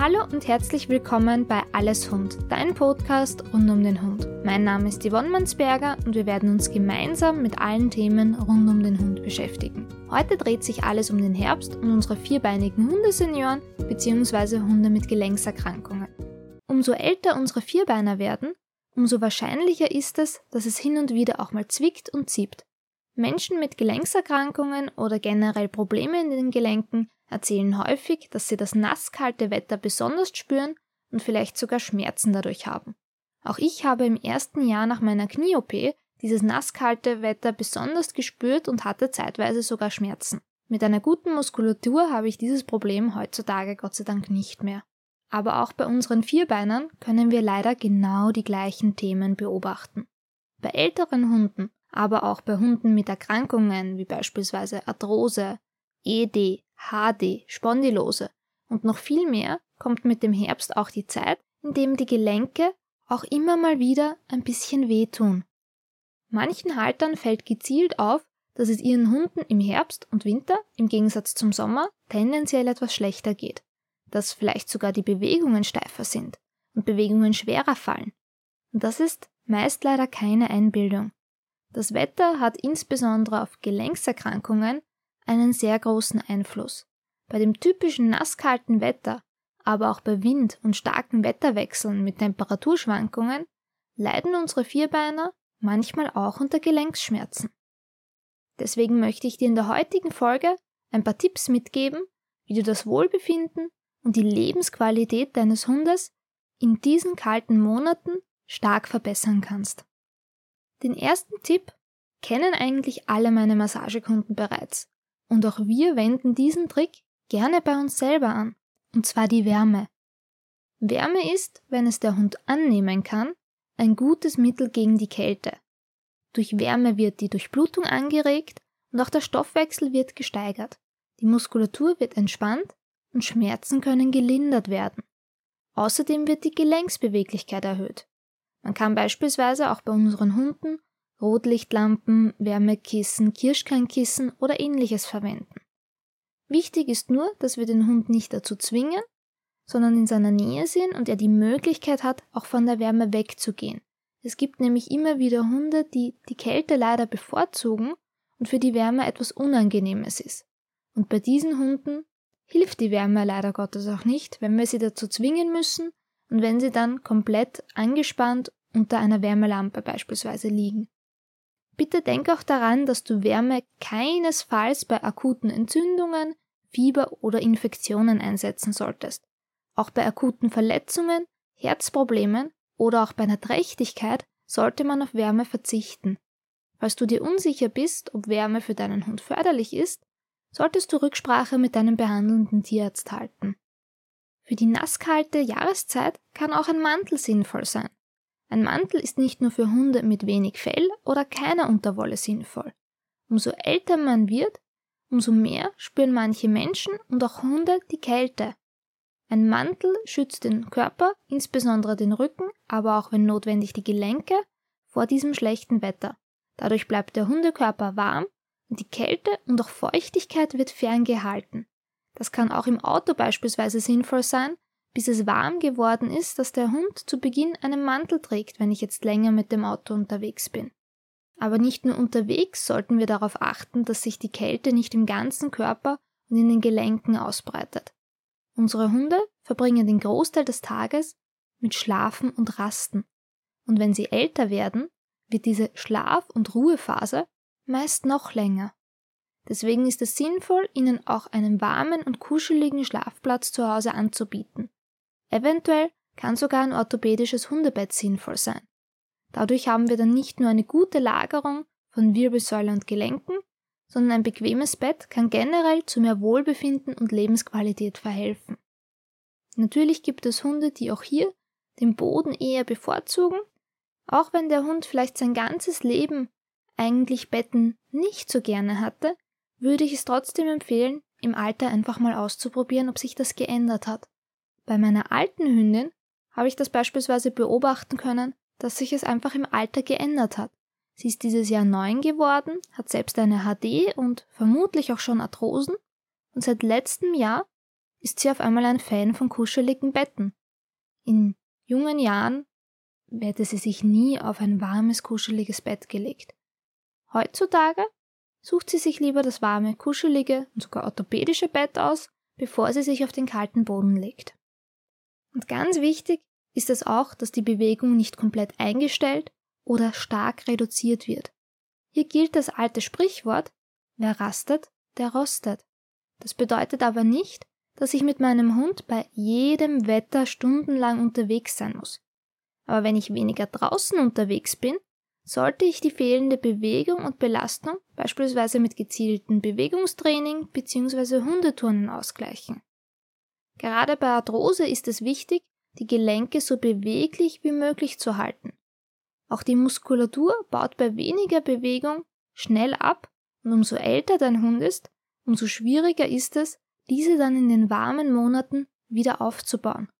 Hallo und herzlich willkommen bei Alles Hund, dein Podcast rund um den Hund. Mein Name ist Yvonne Mansberger und wir werden uns gemeinsam mit allen Themen rund um den Hund beschäftigen. Heute dreht sich alles um den Herbst und unsere vierbeinigen Hundesenioren bzw. Hunde mit Gelenkserkrankungen. Umso älter unsere Vierbeiner werden, umso wahrscheinlicher ist es, dass es hin und wieder auch mal zwickt und zieht. Menschen mit Gelenkserkrankungen oder generell Probleme in den Gelenken erzählen häufig, dass sie das nasskalte Wetter besonders spüren und vielleicht sogar Schmerzen dadurch haben. Auch ich habe im ersten Jahr nach meiner Knie-OP dieses nasskalte Wetter besonders gespürt und hatte zeitweise sogar Schmerzen. Mit einer guten Muskulatur habe ich dieses Problem heutzutage Gott sei Dank nicht mehr. Aber auch bei unseren Vierbeinern können wir leider genau die gleichen Themen beobachten. Bei älteren Hunden, aber auch bei Hunden mit Erkrankungen wie beispielsweise Arthrose, ED, HD, Spondylose und noch viel mehr kommt mit dem Herbst auch die Zeit, in dem die Gelenke auch immer mal wieder ein bisschen wehtun. Manchen Haltern fällt gezielt auf, dass es ihren Hunden im Herbst und Winter im Gegensatz zum Sommer tendenziell etwas schlechter geht, dass vielleicht sogar die Bewegungen steifer sind und Bewegungen schwerer fallen. Und das ist meist leider keine Einbildung. Das Wetter hat insbesondere auf Gelenkserkrankungen einen sehr großen Einfluss. Bei dem typischen nasskalten Wetter, aber auch bei Wind und starken Wetterwechseln mit Temperaturschwankungen leiden unsere Vierbeiner manchmal auch unter Gelenksschmerzen. Deswegen möchte ich dir in der heutigen Folge ein paar Tipps mitgeben, wie du das Wohlbefinden und die Lebensqualität deines Hundes in diesen kalten Monaten stark verbessern kannst. Den ersten Tipp kennen eigentlich alle meine Massagekunden bereits. Und auch wir wenden diesen Trick gerne bei uns selber an. Und zwar die Wärme. Wärme ist, wenn es der Hund annehmen kann, ein gutes Mittel gegen die Kälte. Durch Wärme wird die Durchblutung angeregt und auch der Stoffwechsel wird gesteigert. Die Muskulatur wird entspannt und Schmerzen können gelindert werden. Außerdem wird die Gelenksbeweglichkeit erhöht. Man kann beispielsweise auch bei unseren Hunden Rotlichtlampen, Wärmekissen, Kirschkernkissen oder ähnliches verwenden. Wichtig ist nur, dass wir den Hund nicht dazu zwingen, sondern in seiner Nähe sind und er die Möglichkeit hat, auch von der Wärme wegzugehen. Es gibt nämlich immer wieder Hunde, die die Kälte leider bevorzugen und für die Wärme etwas Unangenehmes ist. Und bei diesen Hunden hilft die Wärme leider Gottes auch nicht, wenn wir sie dazu zwingen müssen und wenn sie dann komplett angespannt unter einer Wärmelampe beispielsweise liegen. Bitte denk auch daran, dass du Wärme keinesfalls bei akuten Entzündungen, Fieber oder Infektionen einsetzen solltest. Auch bei akuten Verletzungen, Herzproblemen oder auch bei einer Trächtigkeit sollte man auf Wärme verzichten. Falls du dir unsicher bist, ob Wärme für deinen Hund förderlich ist, solltest du Rücksprache mit deinem behandelnden Tierarzt halten. Für die nasskalte Jahreszeit kann auch ein Mantel sinnvoll sein. Ein Mantel ist nicht nur für Hunde mit wenig Fell oder keiner Unterwolle sinnvoll. Umso älter man wird, umso mehr spüren manche Menschen und auch Hunde die Kälte. Ein Mantel schützt den Körper, insbesondere den Rücken, aber auch wenn notwendig die Gelenke, vor diesem schlechten Wetter. Dadurch bleibt der Hundekörper warm und die Kälte und auch Feuchtigkeit wird ferngehalten. Das kann auch im Auto beispielsweise sinnvoll sein, bis es warm geworden ist, dass der Hund zu Beginn einen Mantel trägt, wenn ich jetzt länger mit dem Auto unterwegs bin. Aber nicht nur unterwegs sollten wir darauf achten, dass sich die Kälte nicht im ganzen Körper und in den Gelenken ausbreitet. Unsere Hunde verbringen den Großteil des Tages mit Schlafen und Rasten. Und wenn sie älter werden, wird diese Schlaf- und Ruhephase meist noch länger. Deswegen ist es sinnvoll, ihnen auch einen warmen und kuscheligen Schlafplatz zu Hause anzubieten. Eventuell kann sogar ein orthopädisches Hundebett sinnvoll sein. Dadurch haben wir dann nicht nur eine gute Lagerung von Wirbelsäule und Gelenken, sondern ein bequemes Bett kann generell zu mehr Wohlbefinden und Lebensqualität verhelfen. Natürlich gibt es Hunde, die auch hier den Boden eher bevorzugen, auch wenn der Hund vielleicht sein ganzes Leben eigentlich Betten nicht so gerne hatte, würde ich es trotzdem empfehlen, im Alter einfach mal auszuprobieren, ob sich das geändert hat. Bei meiner alten Hündin habe ich das beispielsweise beobachten können, dass sich es einfach im Alter geändert hat. Sie ist dieses Jahr neun geworden, hat selbst eine HD und vermutlich auch schon Arthrosen und seit letztem Jahr ist sie auf einmal ein Fan von kuscheligen Betten. In jungen Jahren hätte sie sich nie auf ein warmes, kuscheliges Bett gelegt. Heutzutage sucht sie sich lieber das warme, kuschelige und sogar orthopädische Bett aus, bevor sie sich auf den kalten Boden legt. Und ganz wichtig ist es auch, dass die Bewegung nicht komplett eingestellt oder stark reduziert wird. Hier gilt das alte Sprichwort, wer rastet, der rostet. Das bedeutet aber nicht, dass ich mit meinem Hund bei jedem Wetter stundenlang unterwegs sein muss. Aber wenn ich weniger draußen unterwegs bin, sollte ich die fehlende Bewegung und Belastung beispielsweise mit gezielten Bewegungstraining bzw. Hundeturnen ausgleichen. Gerade bei Arthrose ist es wichtig, die Gelenke so beweglich wie möglich zu halten. Auch die Muskulatur baut bei weniger Bewegung schnell ab und umso älter dein Hund ist, umso schwieriger ist es, diese dann in den warmen Monaten wieder aufzubauen.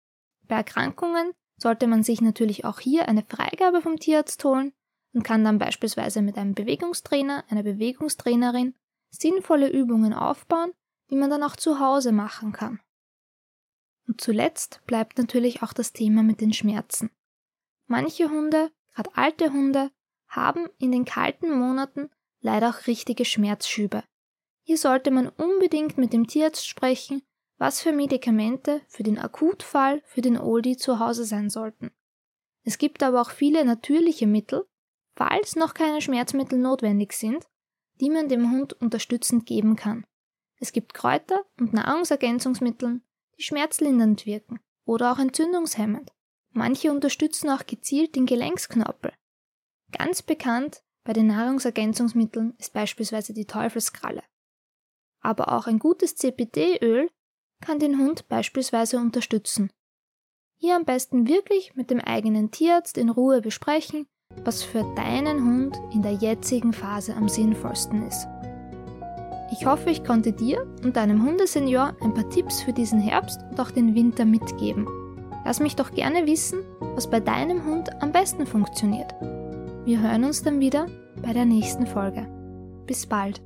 Bei Erkrankungen sollte man sich natürlich auch hier eine Freigabe vom Tierarzt holen und kann dann beispielsweise mit einem Bewegungstrainer, einer Bewegungstrainerin sinnvolle Übungen aufbauen, die man dann auch zu Hause machen kann. Und zuletzt bleibt natürlich auch das Thema mit den Schmerzen. Manche Hunde, gerade alte Hunde, haben in den kalten Monaten leider auch richtige Schmerzschübe. Hier sollte man unbedingt mit dem Tierarzt sprechen, was für Medikamente für den Akutfall für den Oldie zu Hause sein sollten. Es gibt aber auch viele natürliche Mittel, falls noch keine Schmerzmittel notwendig sind, die man dem Hund unterstützend geben kann. Es gibt Kräuter und Nahrungsergänzungsmittel, die schmerzlindernd wirken oder auch entzündungshemmend. Manche unterstützen auch gezielt den Gelenksknorpel. Ganz bekannt bei den Nahrungsergänzungsmitteln ist beispielsweise die Teufelskralle. Aber auch ein gutes CPD-Öl kann den Hund beispielsweise unterstützen. Hier am besten wirklich mit dem eigenen Tierarzt in Ruhe besprechen, was für deinen Hund in der jetzigen Phase am sinnvollsten ist. Ich hoffe, ich konnte dir und deinem Hundesenior ein paar Tipps für diesen Herbst und auch den Winter mitgeben. Lass mich doch gerne wissen, was bei deinem Hund am besten funktioniert. Wir hören uns dann wieder bei der nächsten Folge. Bis bald.